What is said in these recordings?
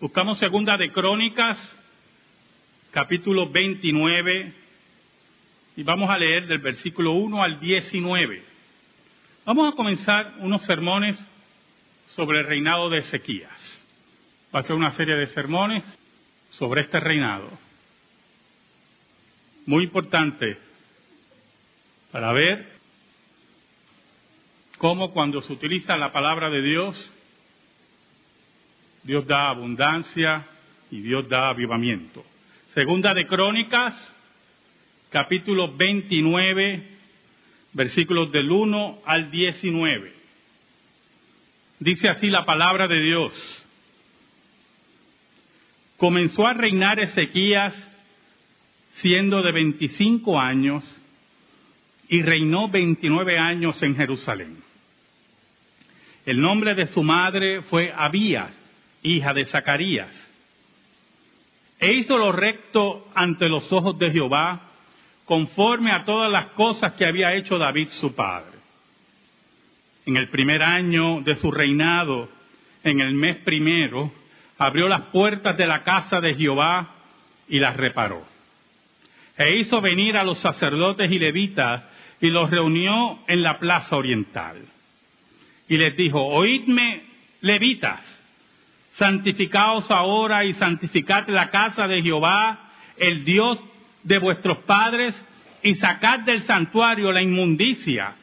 Buscamos segunda de Crónicas, capítulo 29, y vamos a leer del versículo 1 al 19. Vamos a comenzar unos sermones sobre el reinado de Ezequías. Va a ser una serie de sermones sobre este reinado. Muy importante para ver cómo cuando se utiliza la palabra de Dios, Dios da abundancia y Dios da avivamiento. Segunda de Crónicas, capítulo 29, versículos del 1 al 19. Dice así la palabra de Dios. Comenzó a reinar Ezequías siendo de 25 años y reinó 29 años en Jerusalén. El nombre de su madre fue Abías, hija de Zacarías. E hizo lo recto ante los ojos de Jehová, conforme a todas las cosas que había hecho David su padre. En el primer año de su reinado, en el mes primero, abrió las puertas de la casa de Jehová y las reparó. E hizo venir a los sacerdotes y levitas y los reunió en la plaza oriental. Y les dijo, oídme, levitas, santificaos ahora y santificad la casa de Jehová, el Dios de vuestros padres, y sacad del santuario la inmundicia,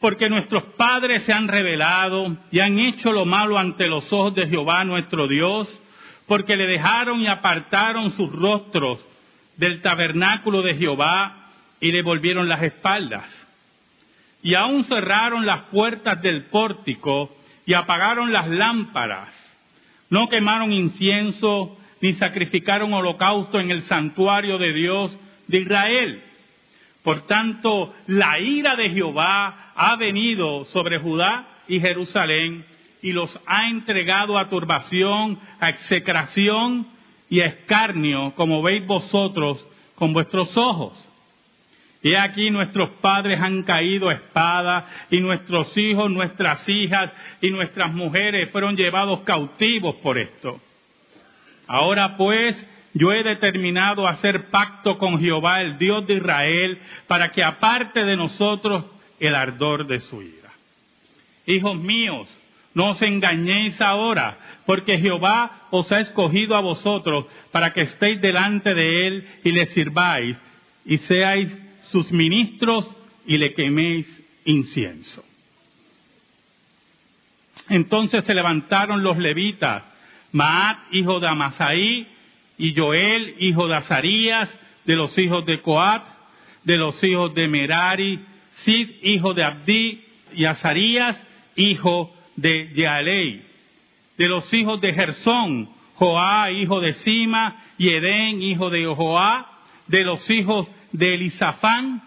porque nuestros padres se han rebelado y han hecho lo malo ante los ojos de Jehová nuestro Dios, porque le dejaron y apartaron sus rostros del tabernáculo de Jehová y le volvieron las espaldas. Y aún cerraron las puertas del pórtico y apagaron las lámparas. No quemaron incienso ni sacrificaron holocausto en el santuario de Dios de Israel. Por tanto, la ira de Jehová ha venido sobre Judá y Jerusalén y los ha entregado a turbación, a execración y a escarnio, como veis vosotros con vuestros ojos. Y aquí nuestros padres han caído a espada, y nuestros hijos, nuestras hijas y nuestras mujeres fueron llevados cautivos por esto. Ahora pues, yo he determinado hacer pacto con Jehová, el Dios de Israel, para que aparte de nosotros el ardor de su ira. Hijos míos, no os engañéis ahora, porque Jehová os ha escogido a vosotros para que estéis delante de él y le sirváis y seáis sus ministros y le queméis incienso. Entonces se levantaron los levitas, Maat, hijo de Amasaí, y Joel, hijo de Azarías, de los hijos de Coat, de los hijos de Merari, Sid, hijo de Abdi, y Azarías, hijo de Yaalei, de los hijos de Gersón, Joá, hijo de Sima, y Edén, hijo de Joá, de los hijos de Elisafán,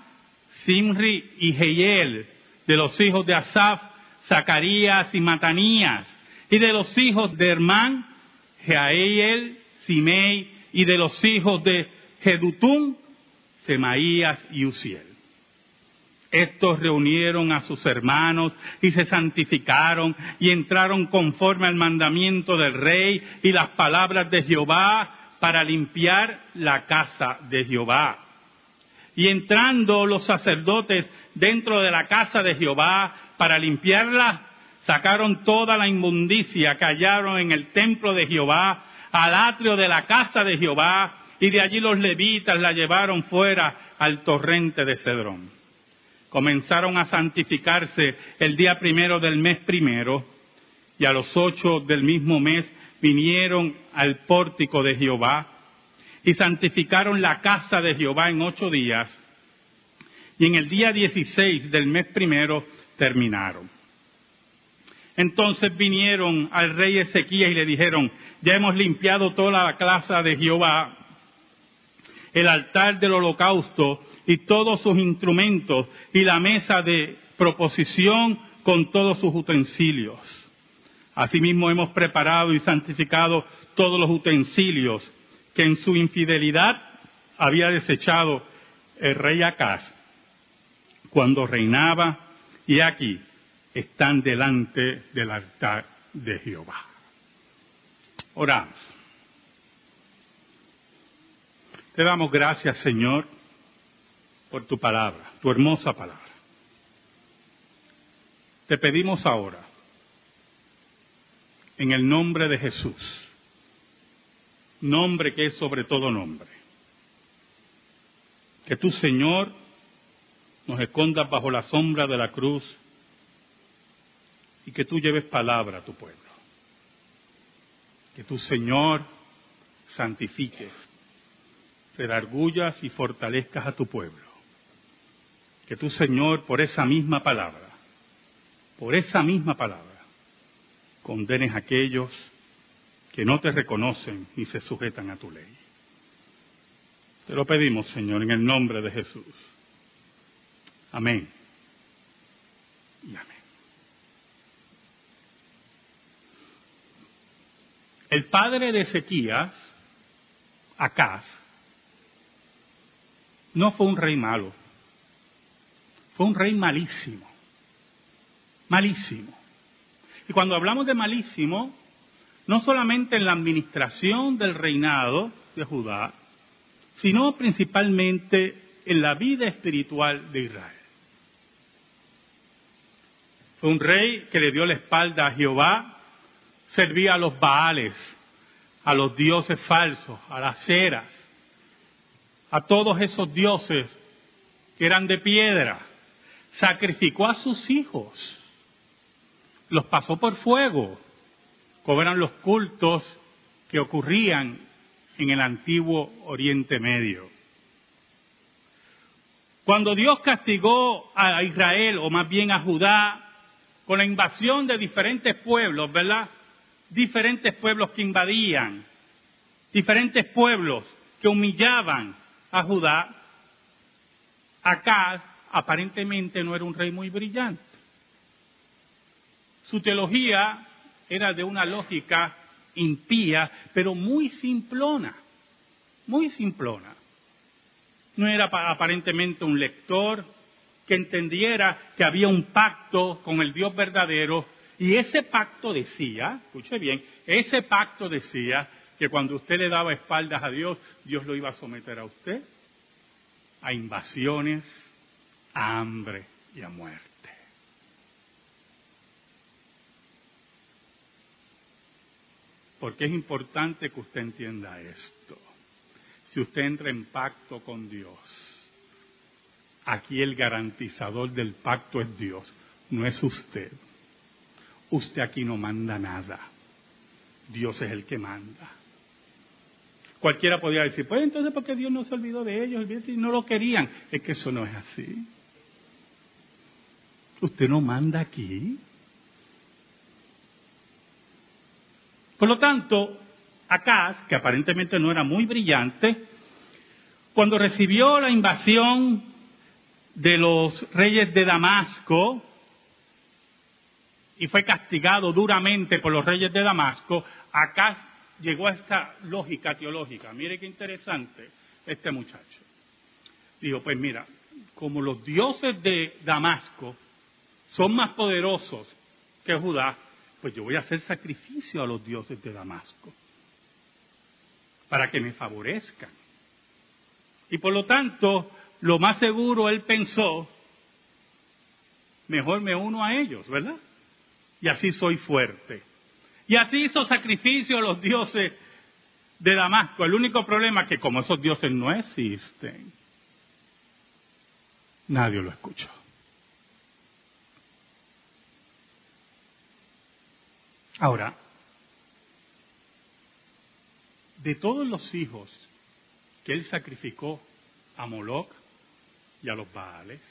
Simri y Jehiel, de los hijos de Asaf, Zacarías y Matanías, y de los hijos de Hermán, Jeael, Simei, y de los hijos de Jedutum, Semaías y Uziel. Estos reunieron a sus hermanos y se santificaron y entraron conforme al mandamiento del rey y las palabras de Jehová para limpiar la casa de Jehová. Y entrando los sacerdotes dentro de la casa de Jehová para limpiarla, sacaron toda la inmundicia que hallaron en el templo de Jehová, al atrio de la casa de Jehová, y de allí los levitas la llevaron fuera al torrente de Cedrón. Comenzaron a santificarse el día primero del mes primero, y a los ocho del mismo mes vinieron al pórtico de Jehová y santificaron la casa de Jehová en ocho días y en el día dieciséis del mes primero terminaron. Entonces vinieron al rey Ezequías y le dijeron, ya hemos limpiado toda la casa de Jehová, el altar del holocausto y todos sus instrumentos y la mesa de proposición con todos sus utensilios. Asimismo hemos preparado y santificado todos los utensilios que en su infidelidad había desechado el rey Acaz cuando reinaba y aquí están delante del altar de Jehová. Oramos. Te damos gracias, Señor, por tu palabra, tu hermosa palabra. Te pedimos ahora, en el nombre de Jesús, nombre que es sobre todo nombre, que tú, Señor, nos escondas bajo la sombra de la cruz y que tú lleves palabra a tu pueblo. Que tu Señor, santifiques, redargullas y fortalezcas a tu pueblo. Que tu Señor, por esa misma palabra, por esa misma palabra, condenes a aquellos que no te reconocen ni se sujetan a tu ley. Te lo pedimos, Señor, en el nombre de Jesús. Amén. Y amén. El padre de Ezequías, Acaz, no fue un rey malo, fue un rey malísimo, malísimo. Y cuando hablamos de malísimo, no solamente en la administración del reinado de Judá, sino principalmente en la vida espiritual de Israel. Fue un rey que le dio la espalda a Jehová, servía a los Baales, a los dioses falsos, a las ceras, a todos esos dioses que eran de piedra. Sacrificó a sus hijos, los pasó por fuego, como eran los cultos que ocurrían en el antiguo Oriente Medio. Cuando Dios castigó a Israel, o más bien a Judá, con la invasión de diferentes pueblos, ¿verdad? Diferentes pueblos que invadían, diferentes pueblos que humillaban a Judá, Acá aparentemente no era un rey muy brillante. Su teología era de una lógica impía, pero muy simplona, muy simplona. No era aparentemente un lector que entendiera que había un pacto con el Dios verdadero y ese pacto decía, escuche bien, ese pacto decía que cuando usted le daba espaldas a Dios, Dios lo iba a someter a usted a invasiones, a hambre y a muerte. Porque es importante que usted entienda esto. Si usted entra en pacto con Dios, aquí el garantizador del pacto es Dios, no es usted. Usted aquí no manda nada. Dios es el que manda. Cualquiera podría decir, pues entonces, ¿por qué Dios no se olvidó de ellos? Y no lo querían. Es que eso no es así. Usted no manda aquí. Por lo tanto, Acaz, que aparentemente no era muy brillante, cuando recibió la invasión de los reyes de Damasco y fue castigado duramente por los reyes de Damasco, Acaz llegó a esta lógica teológica. Mire qué interesante este muchacho. Dijo, pues mira, como los dioses de Damasco son más poderosos que Judá, pues yo voy a hacer sacrificio a los dioses de Damasco para que me favorezcan. Y por lo tanto, lo más seguro él pensó, mejor me uno a ellos, ¿verdad? Y así soy fuerte. Y así hizo sacrificio a los dioses de Damasco. El único problema es que como esos dioses no existen, nadie lo escuchó. Ahora, de todos los hijos que él sacrificó a Moloch y a los Baales,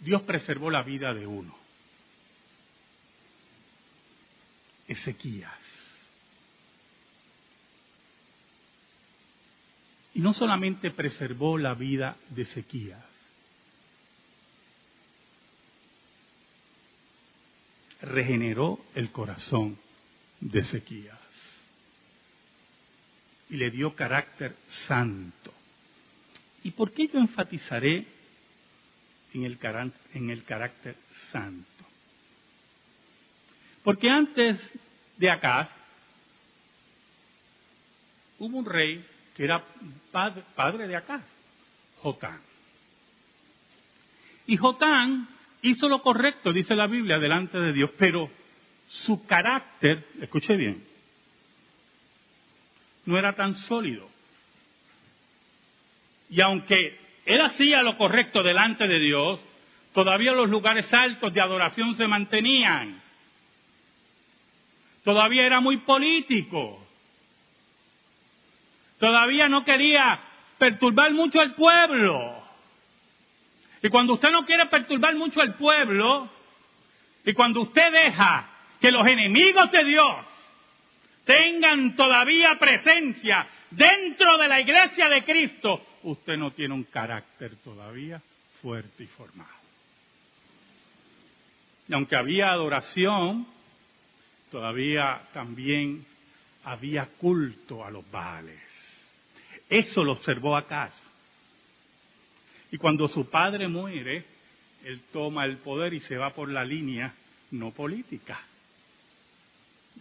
Dios preservó la vida de uno, Ezequías. Y no solamente preservó la vida de Ezequías, regeneró el corazón de Ezequías y le dio carácter santo. ¿Y por qué yo enfatizaré en el, carácter santo? Porque antes de acá hubo un rey que era padre, de acá, Jotán. Y Jotán hizo lo correcto, dice la Biblia, delante de Dios, pero su carácter, escuche bien, no era tan sólido. Y aunque él hacía lo correcto delante de Dios, todavía los lugares altos de adoración se mantenían. Todavía era muy político. Todavía no quería perturbar mucho al pueblo. Y cuando usted no quiere perturbar mucho al pueblo, y cuando usted deja que los enemigos de Dios tengan todavía presencia dentro de la iglesia de Cristo, usted no tiene un carácter todavía fuerte y formado. Y aunque había adoración, todavía también había culto a los Baales. Eso lo observó Acaz. Y cuando su padre muere, él toma el poder y se va por la línea no política,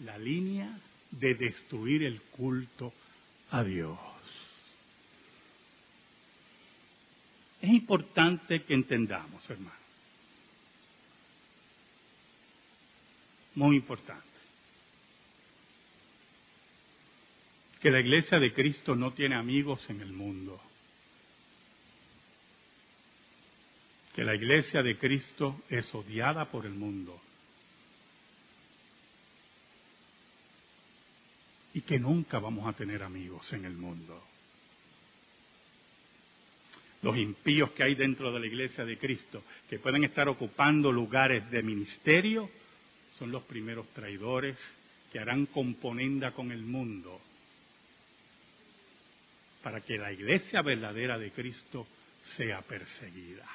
la línea de destruir el culto a Dios. Es importante que entendamos, hermano. Muy importante. Que la iglesia de Cristo no tiene amigos en el mundo. Que la iglesia de Cristo es odiada por el mundo. Y que nunca vamos a tener amigos en el mundo los impíos que hay dentro de la iglesia de Cristo, que pueden estar ocupando lugares de ministerio, son los primeros traidores que harán componenda con el mundo para que la iglesia verdadera de Cristo sea perseguida.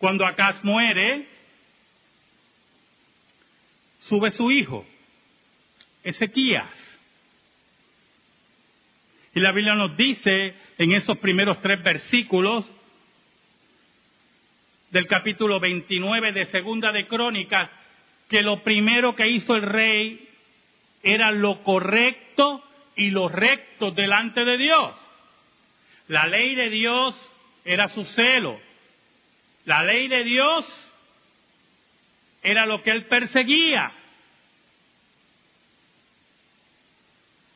Cuando Acaz muere, sube su hijo, Ezequías. Y la Biblia nos dice en esos primeros tres versículos del capítulo 29 de Segunda de Crónicas que lo primero que hizo el rey era lo correcto y lo recto delante de Dios. La ley de Dios era su celo. La ley de Dios era lo que él perseguía.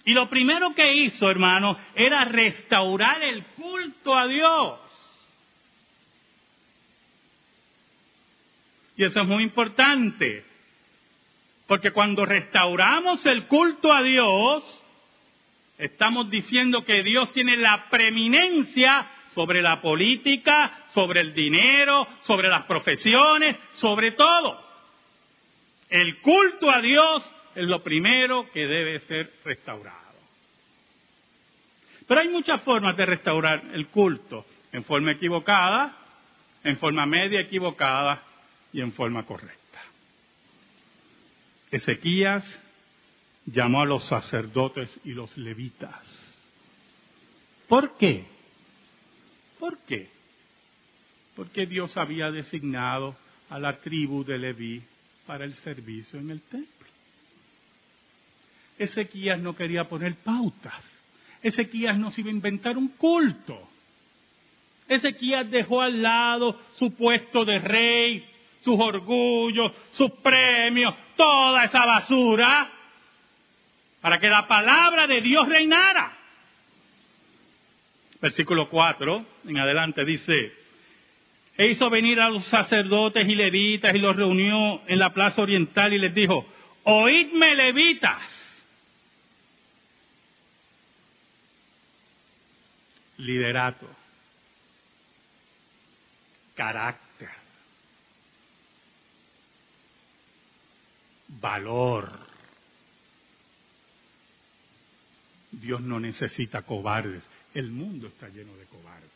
Y lo primero que hizo, hermano, era restaurar el culto a Dios. Y eso es muy importante, porque cuando restauramos el culto a Dios, estamos diciendo que Dios tiene la preeminencia sobre la política, sobre el dinero, sobre las profesiones, sobre todo. El culto a Dios es lo primero que debe ser restaurado. Pero hay muchas formas de restaurar el culto, en forma equivocada, en forma media equivocada y en forma correcta. Ezequías llamó a los sacerdotes y los levitas. ¿Por qué? ¿Por qué? Porque Dios había designado a la tribu de Leví para el servicio en el templo. Ezequías no quería poner pautas. Ezequías no se iba a inventar un culto. Ezequías dejó al lado su puesto de rey, sus orgullos, sus premios, toda esa basura, para que la palabra de Dios reinara. Versículo 4 en adelante dice, e hizo venir a los sacerdotes y levitas y los reunió en la plaza oriental y les dijo, oídme levitas liderato, carácter, valor. Dios no necesita cobardes, el mundo está lleno de cobardes.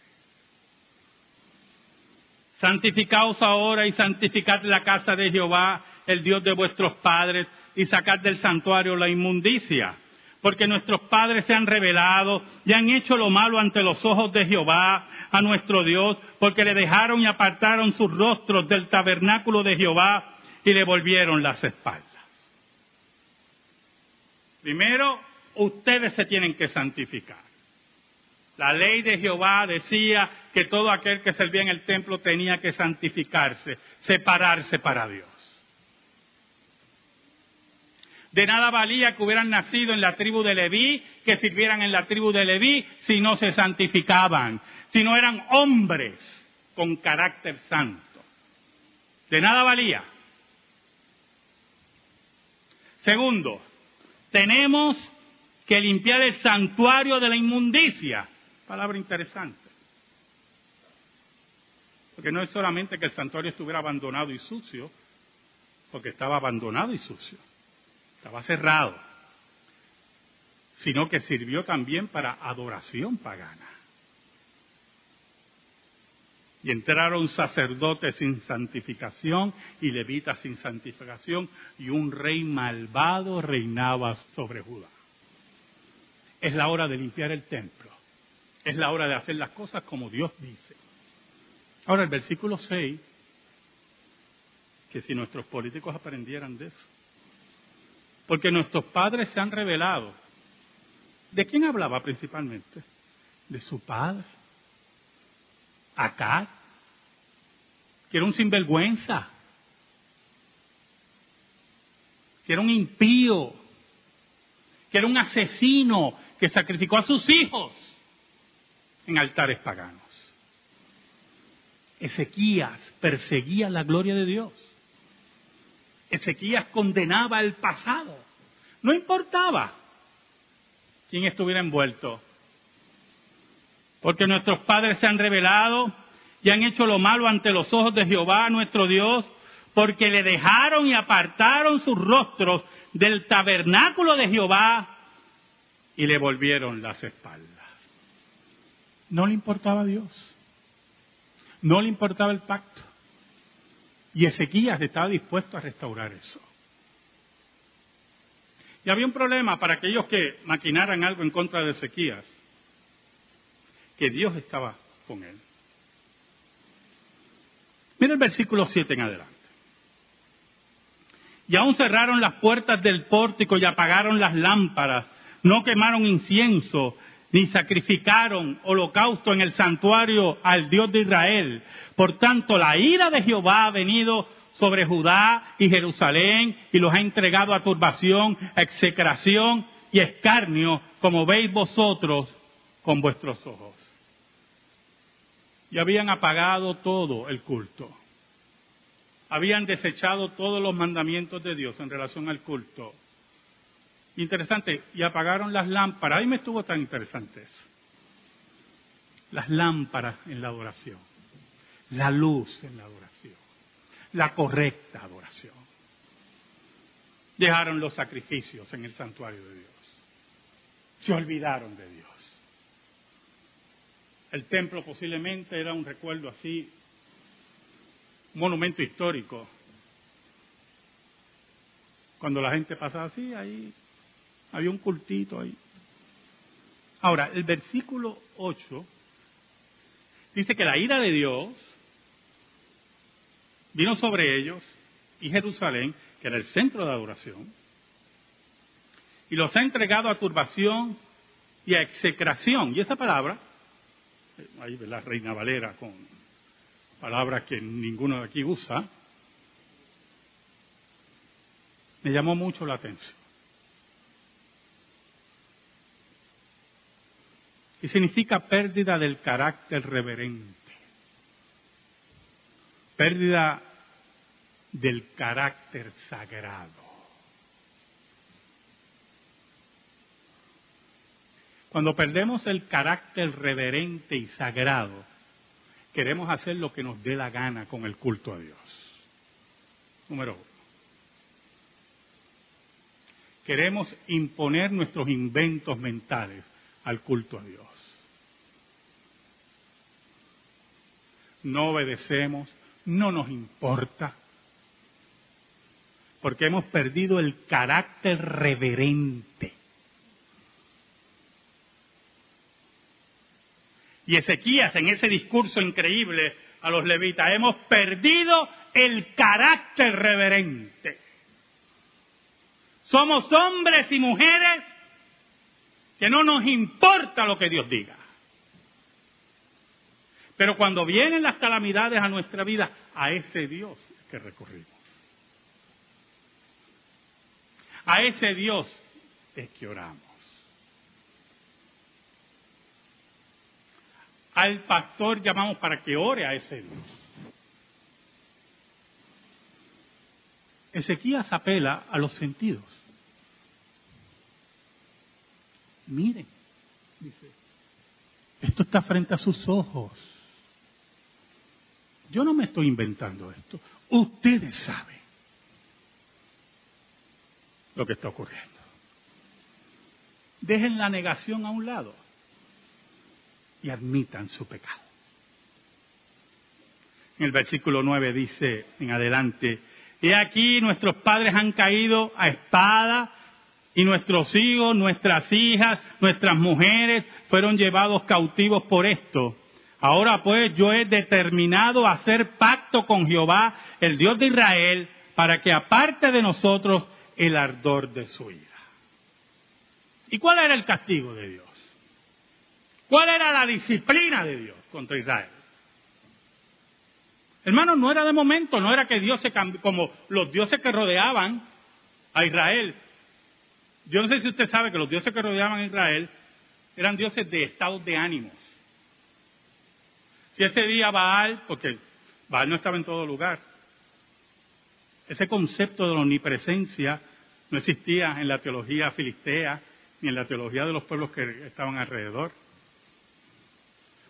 Santificaos ahora y santificad la casa de Jehová, el Dios de vuestros padres, y sacad del santuario la inmundicia porque nuestros padres se han revelado y han hecho lo malo ante los ojos de Jehová, a nuestro Dios, porque le dejaron y apartaron sus rostros del tabernáculo de Jehová y le volvieron las espaldas. Primero, ustedes se tienen que santificar. La ley de Jehová decía que todo aquel que servía en el templo tenía que santificarse, separarse para Dios. De nada valía que hubieran nacido en la tribu de Leví, que sirvieran en la tribu de Leví, si no se santificaban, si no eran hombres con carácter santo. De nada valía. Segundo, tenemos que limpiar el santuario de la inmundicia. Palabra interesante. Porque no es solamente que el santuario estuviera abandonado y sucio, porque estaba abandonado y sucio estaba cerrado, sino que sirvió también para adoración pagana. Y entraron sacerdotes sin santificación y levitas sin santificación, y un rey malvado reinaba sobre Judá. Es la hora de limpiar el templo. Es la hora de hacer las cosas como Dios dice. Ahora el versículo 6, que si nuestros políticos aprendieran de eso, porque nuestros padres se han revelado. ¿De quién hablaba principalmente? De su padre. Acá. Que era un sinvergüenza. Que era un impío. Que era un asesino que sacrificó a sus hijos en altares paganos. Ezequías perseguía la gloria de Dios. Ezequías condenaba el pasado. No importaba quién estuviera envuelto. Porque nuestros padres se han revelado y han hecho lo malo ante los ojos de Jehová nuestro Dios, porque le dejaron y apartaron sus rostros del tabernáculo de Jehová y le volvieron las espaldas. No le importaba a Dios. No le importaba el pacto. Y Ezequías estaba dispuesto a restaurar eso. Y había un problema para aquellos que maquinaran algo en contra de Ezequías, que Dios estaba con él. Mira el versículo 7 en adelante. Y aún cerraron las puertas del pórtico y apagaron las lámparas, no quemaron incienso, ni sacrificaron holocausto en el santuario al Dios de Israel. Por tanto, la ira de Jehová ha venido sobre Judá y Jerusalén y los ha entregado a turbación, execración y escarnio, como veis vosotros con vuestros ojos. Y habían apagado todo el culto. Habían desechado todos los mandamientos de Dios en relación al culto Interesante, y apagaron las lámparas. Ahí me estuvo tan interesante eso. Las lámparas en la adoración, la luz en la adoración, la correcta adoración. Dejaron los sacrificios en el santuario de Dios. Se olvidaron de Dios. El templo posiblemente era un recuerdo así, un monumento histórico. Cuando la gente pasaba así, ahí había un cultito ahí. Ahora, el versículo 8 dice que la ira de Dios vino sobre ellos y Jerusalén, que era el centro de adoración, y los ha entregado a turbación y a execración. Y esa palabra, ahí ve la Reina Valera con palabras que ninguno de aquí usa, me llamó mucho la atención. Y significa pérdida del carácter reverente, pérdida del carácter sagrado. Cuando perdemos el carácter reverente y sagrado, queremos hacer lo que nos dé la gana con el culto a Dios. Número uno. Queremos imponer nuestros inventos mentales al culto a Dios. No obedecemos, no nos importa, porque hemos perdido el carácter reverente. Y Ezequías en ese discurso increíble a los levitas, hemos perdido el carácter reverente. Somos hombres y mujeres que no nos importa lo que Dios diga. Pero cuando vienen las calamidades a nuestra vida, a ese Dios que recurrimos. A ese Dios es que oramos. Al pastor llamamos para que ore a ese Dios. Ezequías apela a los sentidos. Miren, dice, esto está frente a sus ojos. Yo no me estoy inventando esto. Ustedes saben lo que está ocurriendo. Dejen la negación a un lado y admitan su pecado. En el versículo 9 dice en adelante, He aquí nuestros padres han caído a espada y nuestros hijos, nuestras hijas, nuestras mujeres fueron llevados cautivos por esto. Ahora pues yo he determinado hacer pacto con Jehová, el Dios de Israel, para que aparte de nosotros el ardor de su ira. ¿Y cuál era el castigo de Dios? ¿Cuál era la disciplina de Dios contra Israel? Hermanos, no era de momento, no era que Dios se cambió, como los dioses que rodeaban a Israel. Yo no sé si usted sabe que los dioses que rodeaban a Israel eran dioses de estados de ánimos. Si ese día Baal, porque Baal no estaba en todo lugar, ese concepto de la omnipresencia no existía en la teología filistea ni en la teología de los pueblos que estaban alrededor.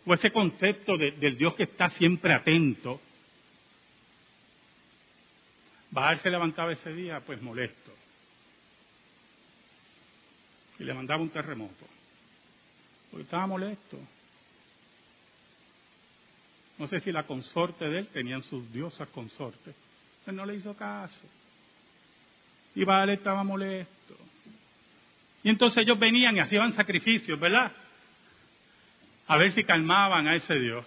O ese concepto del Dios que está siempre atento. Baal se levantaba ese día, pues molesto. Y le mandaba un terremoto. Porque estaba molesto. No sé si la consorte de él tenían sus diosas consortes. Él no le hizo caso. Y Baal estaba molesto. Y entonces ellos venían y hacían sacrificios, ¿verdad? A ver si calmaban a ese Dios.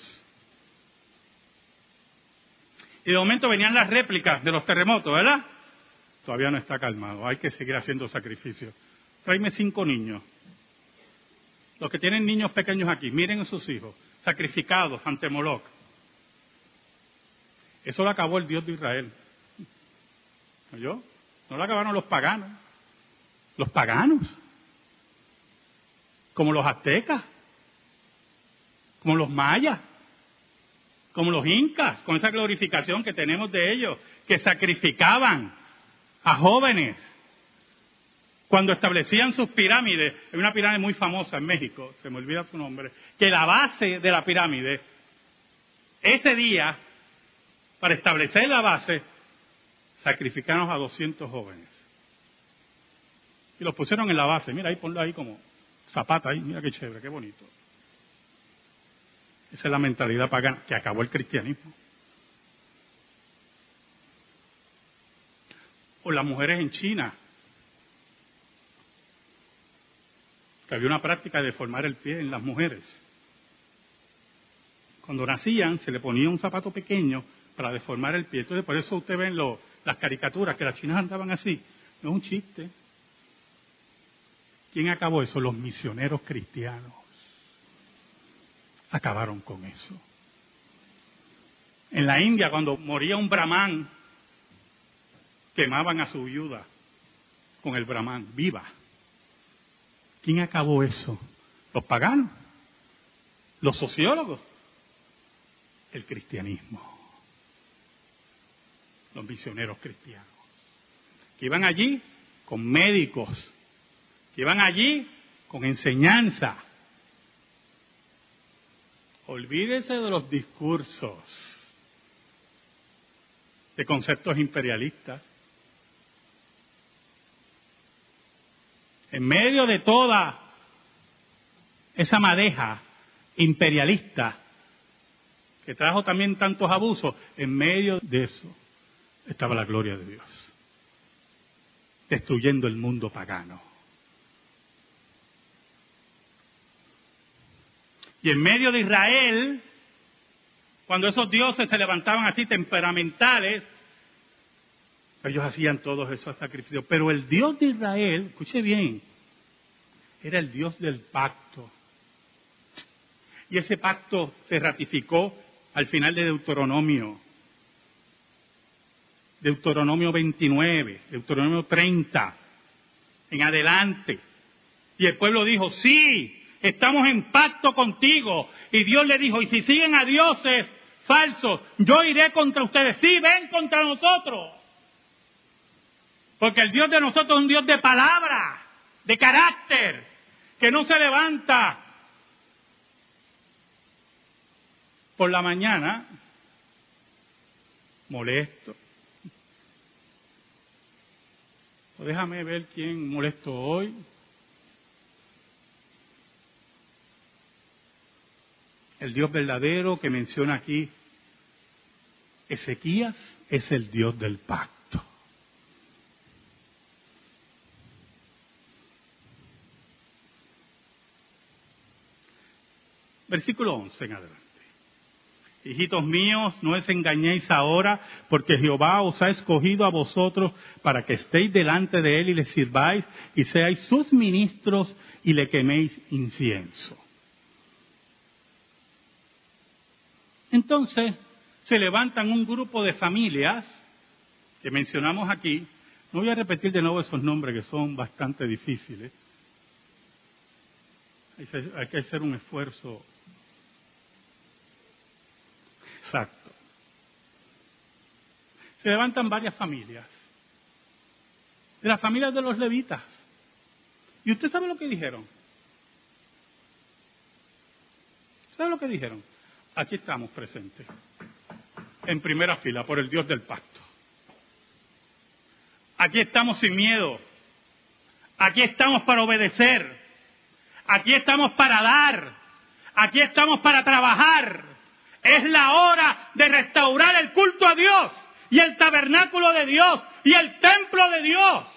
Y de momento venían las réplicas de los terremotos, ¿verdad? Todavía no está calmado, hay que seguir haciendo sacrificios. Tráeme cinco niños. Los que tienen niños pequeños aquí, miren a sus hijos, sacrificados ante Moloch. Eso lo acabó el Dios de Israel. ¿Oyó? No lo acabaron los paganos. Los paganos. Como los aztecas. Como los mayas. Como los incas. Con esa glorificación que tenemos de ellos. Que sacrificaban a jóvenes. Cuando establecían sus pirámides. Hay una pirámide muy famosa en México. Se me olvida su nombre. Que la base de la pirámide. Ese día para establecer la base, sacrificaron a 200 jóvenes. Y los pusieron en la base. Mira, ahí ponlo ahí como zapata ahí. Mira qué chévere, qué bonito. Esa es la mentalidad pagana que acabó el cristianismo. O las mujeres en China, había una práctica de formar el pie en las mujeres. Cuando nacían se le ponía un zapato pequeño para deformar el pie. Entonces, por eso usted ven las caricaturas, que las chinas andaban así. No es un chiste. ¿Quién acabó eso? Los misioneros cristianos. Acabaron con eso. En la India, cuando moría un brahman, quemaban a su viuda con el brahman, viva. ¿Quién acabó eso? Los paganos, los sociólogos, el cristianismo los misioneros cristianos, que iban allí con médicos, que iban allí con enseñanza. Olvídese de los discursos, de conceptos imperialistas. En medio de toda esa madeja imperialista que trajo también tantos abusos, en medio de eso estaba la gloria de Dios, destruyendo el mundo pagano. Y en medio de Israel, cuando esos dioses se levantaban así temperamentales, ellos hacían todos esos sacrificios. Pero el Dios de Israel, escuche bien, era el Dios del pacto. Y ese pacto se ratificó al final de Deuteronomio. Deuteronomio 29, Deuteronomio 30, en adelante. Y el pueblo dijo, sí, estamos en pacto contigo. Y Dios le dijo, y si siguen a dioses falsos, yo iré contra ustedes. Sí, ven contra nosotros. Porque el Dios de nosotros es un Dios de palabra, de carácter, que no se levanta por la mañana molesto. Pues déjame ver quién molesto hoy. El Dios verdadero que menciona aquí Ezequías es el Dios del pacto. Versículo 11 en adelante. Hijitos míos, no os engañéis ahora, porque Jehová os ha escogido a vosotros para que estéis delante de él y le sirváis y seáis sus ministros y le queméis incienso. Entonces se levantan un grupo de familias que mencionamos aquí. No voy a repetir de nuevo esos nombres que son bastante difíciles. Hay que hacer un esfuerzo Exacto. Se levantan varias familias. De las familias de los levitas. ¿Y usted sabe lo que dijeron? ¿Sabe lo que dijeron? Aquí estamos presentes. En primera fila, por el Dios del pacto. Aquí estamos sin miedo. Aquí estamos para obedecer. Aquí estamos para dar. Aquí estamos para trabajar. Es la hora de restaurar el culto a Dios y el tabernáculo de Dios y el templo de Dios.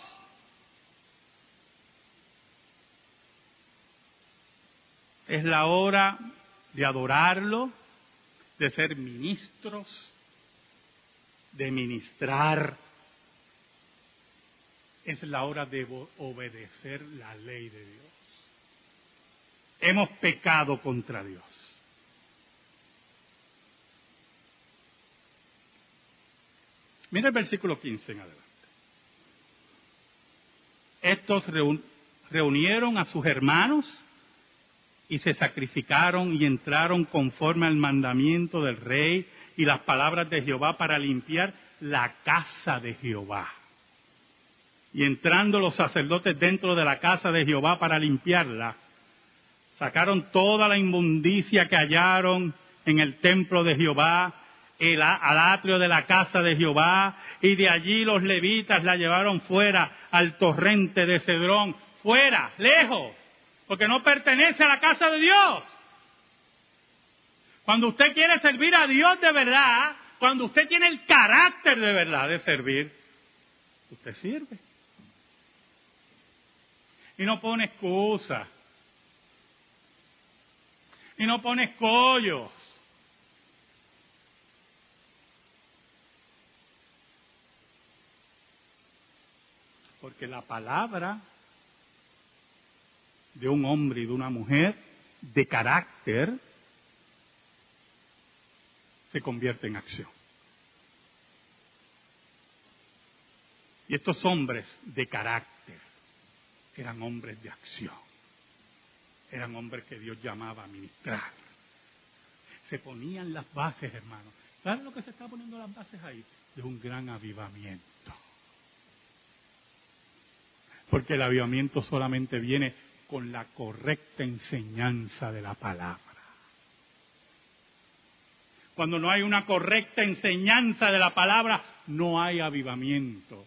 Es la hora de adorarlo, de ser ministros, de ministrar. Es la hora de obedecer la ley de Dios. Hemos pecado contra Dios. Mira el versículo 15 en adelante. Estos reunieron a sus hermanos y se sacrificaron y entraron conforme al mandamiento del rey y las palabras de Jehová para limpiar la casa de Jehová. Y entrando los sacerdotes dentro de la casa de Jehová para limpiarla, sacaron toda la inmundicia que hallaron en el templo de Jehová el, al atrio de la casa de Jehová, y de allí los levitas la llevaron fuera al torrente de Cedrón, fuera, lejos, porque no pertenece a la casa de Dios. Cuando usted quiere servir a Dios de verdad, cuando usted tiene el carácter de verdad de servir, usted sirve. Y no pone excusas. Y no pone escollos. Porque la palabra de un hombre y de una mujer de carácter se convierte en acción. Y estos hombres de carácter eran hombres de acción. Eran hombres que Dios llamaba a ministrar. Se ponían las bases, hermanos. ¿Saben lo que se está poniendo las bases ahí? De un gran avivamiento. Porque el avivamiento solamente viene con la correcta enseñanza de la palabra. Cuando no hay una correcta enseñanza de la palabra, no hay avivamiento.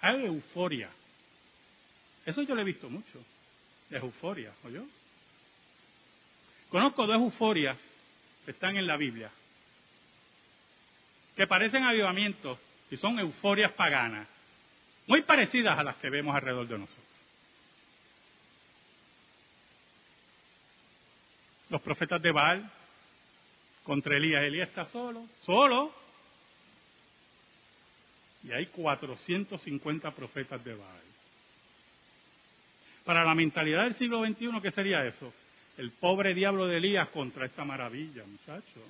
Hay euforia. Eso yo lo he visto mucho. De euforia, yo? Conozco dos euforias que están en la Biblia, que parecen avivamientos y son euforias paganas muy parecidas a las que vemos alrededor de nosotros. los profetas de Baal contra Elías. Elías está solo, solo. Y hay 450 profetas de Baal. Para la mentalidad del siglo XXI, ¿qué sería eso? El pobre diablo de Elías contra esta maravilla, muchachos.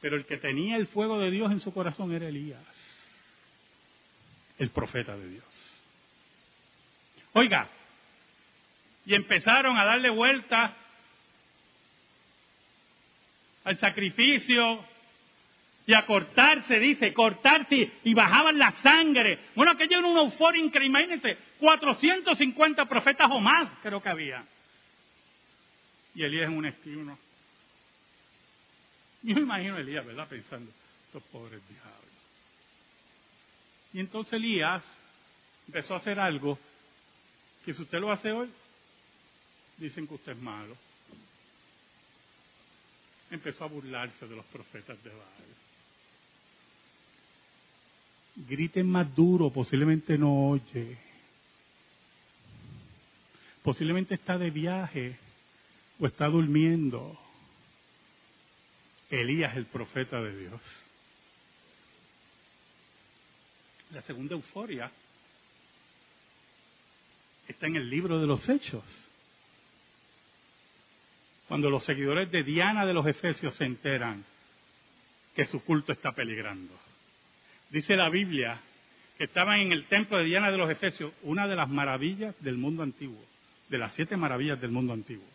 Pero el que tenía el fuego de Dios en su corazón era Elías, el profeta de Dios. Oiga, y empezaron a darle vuelta al sacrificio y a cortarse, dice, cortarse y bajaban la sangre. Bueno, aquello era una euforia increíble. Imagínense, 450 profetas o más creo que había. Y Elías en un esquino. Yo me imagino a Elías, ¿verdad? Pensando, estos pobres diablos. Y entonces Elías empezó a hacer algo que si usted lo hace hoy, dicen que usted es malo. Empezó a burlarse de los profetas de Baal. Griten más duro, posiblemente no oye. Posiblemente está de viaje o está durmiendo. Elías, el profeta de Dios. La segunda euforia está en el libro de los Hechos. Cuando los seguidores de Diana de los Efesios se enteran que su culto está peligrando. Dice la Biblia que estaban en el templo de Diana de los Efesios, una de las maravillas del mundo antiguo, de las siete maravillas del mundo antiguo.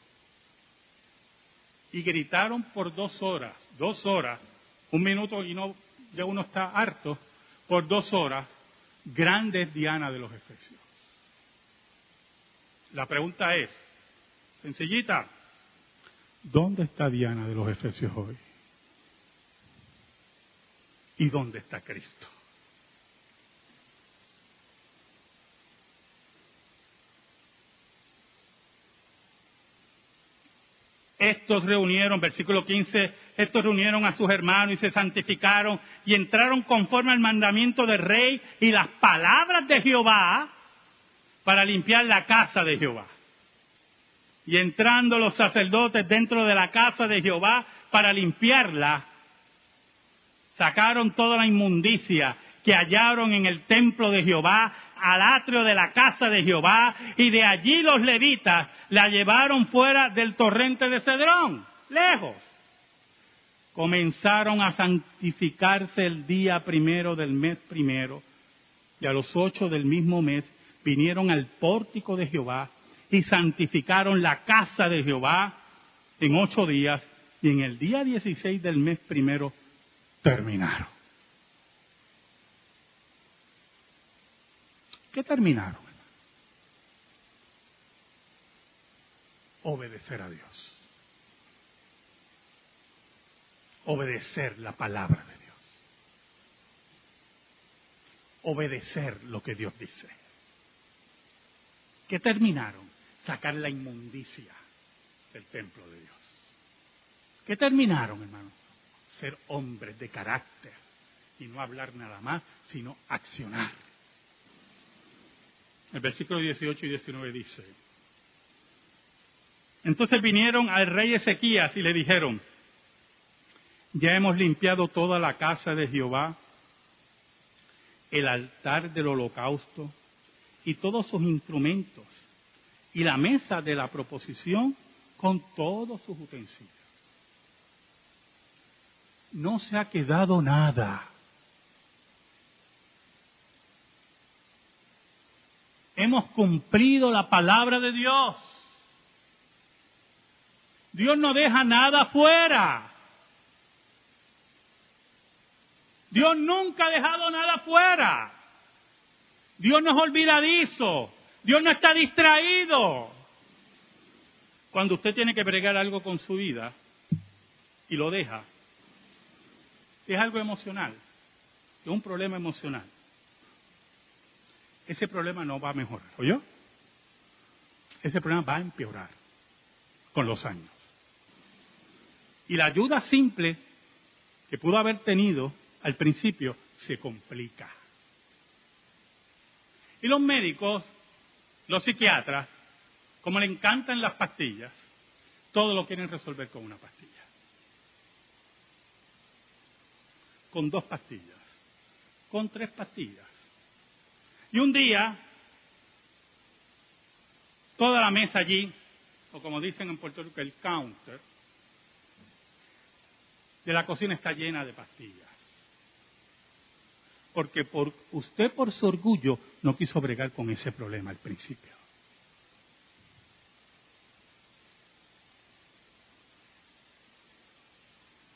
Y gritaron por dos horas, dos horas, un minuto y no, ya uno está harto, por dos horas, grande Diana de los Efesios. La pregunta es, sencillita, ¿dónde está Diana de los Efesios hoy? ¿Y dónde está Cristo? Estos reunieron, versículo 15, estos reunieron a sus hermanos y se santificaron y entraron conforme al mandamiento del rey y las palabras de Jehová para limpiar la casa de Jehová. Y entrando los sacerdotes dentro de la casa de Jehová para limpiarla, sacaron toda la inmundicia que hallaron en el templo de Jehová, al atrio de la casa de Jehová, y de allí los levitas la llevaron fuera del torrente de Cedrón, lejos. Comenzaron a santificarse el día primero del mes primero, y a los ocho del mismo mes vinieron al pórtico de Jehová y santificaron la casa de Jehová en ocho días, y en el día dieciséis del mes primero terminaron. ¿Qué terminaron? Obedecer a Dios. Obedecer la palabra de Dios. Obedecer lo que Dios dice. ¿Qué terminaron? Sacar la inmundicia del templo de Dios. ¿Qué terminaron, hermano? ser hombres de carácter y no hablar nada más, sino accionar. El versículo 18 y 19 dice, entonces vinieron al rey Ezequías y le dijeron, ya hemos limpiado toda la casa de Jehová, el altar del holocausto y todos sus instrumentos, y la mesa de la proposición con todos sus utensilios no se ha quedado nada. Hemos cumplido la palabra de Dios. Dios no deja nada fuera. Dios nunca ha dejado nada fuera. Dios no es olvidadizo. Dios no está distraído. Cuando usted tiene que bregar algo con su vida y lo deja, es algo emocional, es un problema emocional, ese problema no va a mejorar, ¿oyó? Ese problema va a empeorar con los años. Y la ayuda simple que pudo haber tenido al principio se complica. Y los médicos, los psiquiatras, como le encantan las pastillas, todo lo quieren resolver con una pastilla. Con dos pastillas. Con tres pastillas. Y un día, toda la mesa allí, o como dicen en Puerto Rico, el counter, de la cocina está llena de pastillas. Porque por, usted por su orgullo no quiso bregar con ese problema al principio.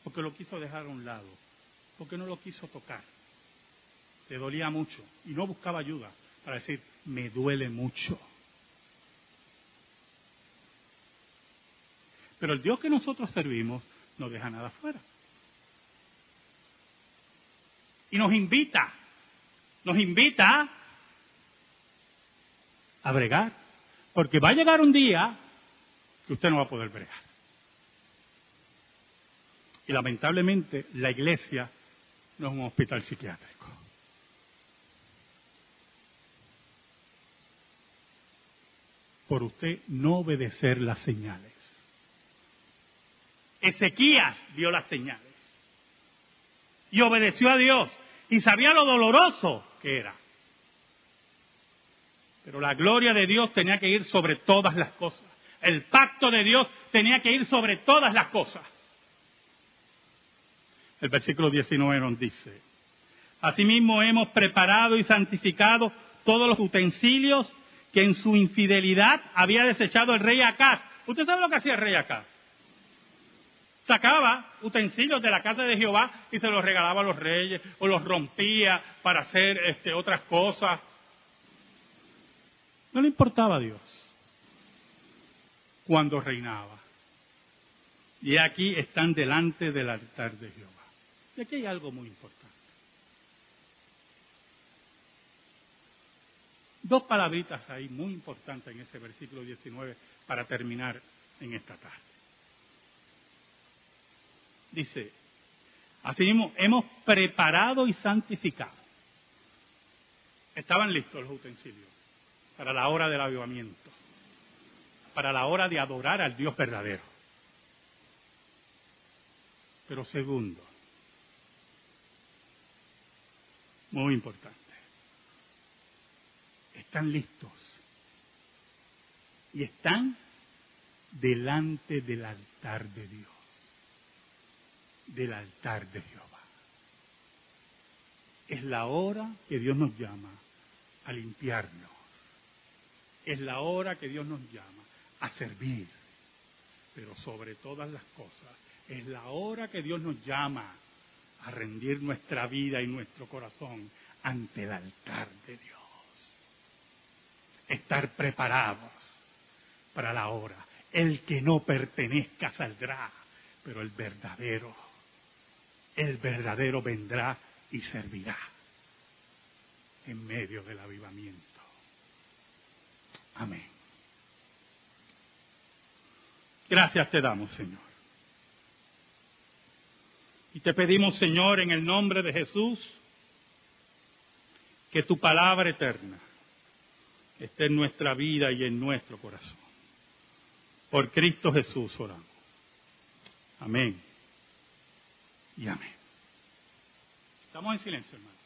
Porque lo quiso dejar a un lado. Porque no lo quiso tocar. Le dolía mucho. Y no buscaba ayuda para decir, me duele mucho. Pero el Dios que nosotros servimos no deja nada fuera. Y nos invita, nos invita a bregar. Porque va a llegar un día que usted no va a poder bregar. Y lamentablemente la iglesia no es un hospital psiquiátrico. Por usted no obedecer las señales. Ezequías vio las señales y obedeció a Dios y sabía lo doloroso que era. Pero la gloria de Dios tenía que ir sobre todas las cosas. El pacto de Dios tenía que ir sobre todas las cosas. El versículo 19 nos dice, Asimismo hemos preparado y santificado todos los utensilios que en su infidelidad había desechado el rey Acaz. ¿Usted sabe lo que hacía el rey Acaz? sacaba utensilios de la casa de Jehová y se los regalaba a los reyes o los rompía para hacer este, otras cosas. No le importaba a Dios cuando reinaba. Y aquí están delante del altar de Jehová. Y aquí hay algo muy importante. Dos palabritas ahí muy importantes en ese versículo 19 para terminar en esta tarde dice, así mismo hemos preparado y santificado. Estaban listos los utensilios para la hora del avivamiento, para la hora de adorar al Dios verdadero. Pero segundo, muy importante, están listos y están delante del altar de Dios del altar de Jehová. Es la hora que Dios nos llama a limpiarnos. Es la hora que Dios nos llama a servir. Pero sobre todas las cosas, es la hora que Dios nos llama a rendir nuestra vida y nuestro corazón ante el altar de Dios. Estar preparados para la hora. El que no pertenezca saldrá, pero el verdadero el verdadero vendrá y servirá en medio del avivamiento. Amén. Gracias te damos, Señor. Y te pedimos, Señor, en el nombre de Jesús, que tu palabra eterna esté en nuestra vida y en nuestro corazón. Por Cristo Jesús oramos. Amén y amén. Estamos en silencio, hermano.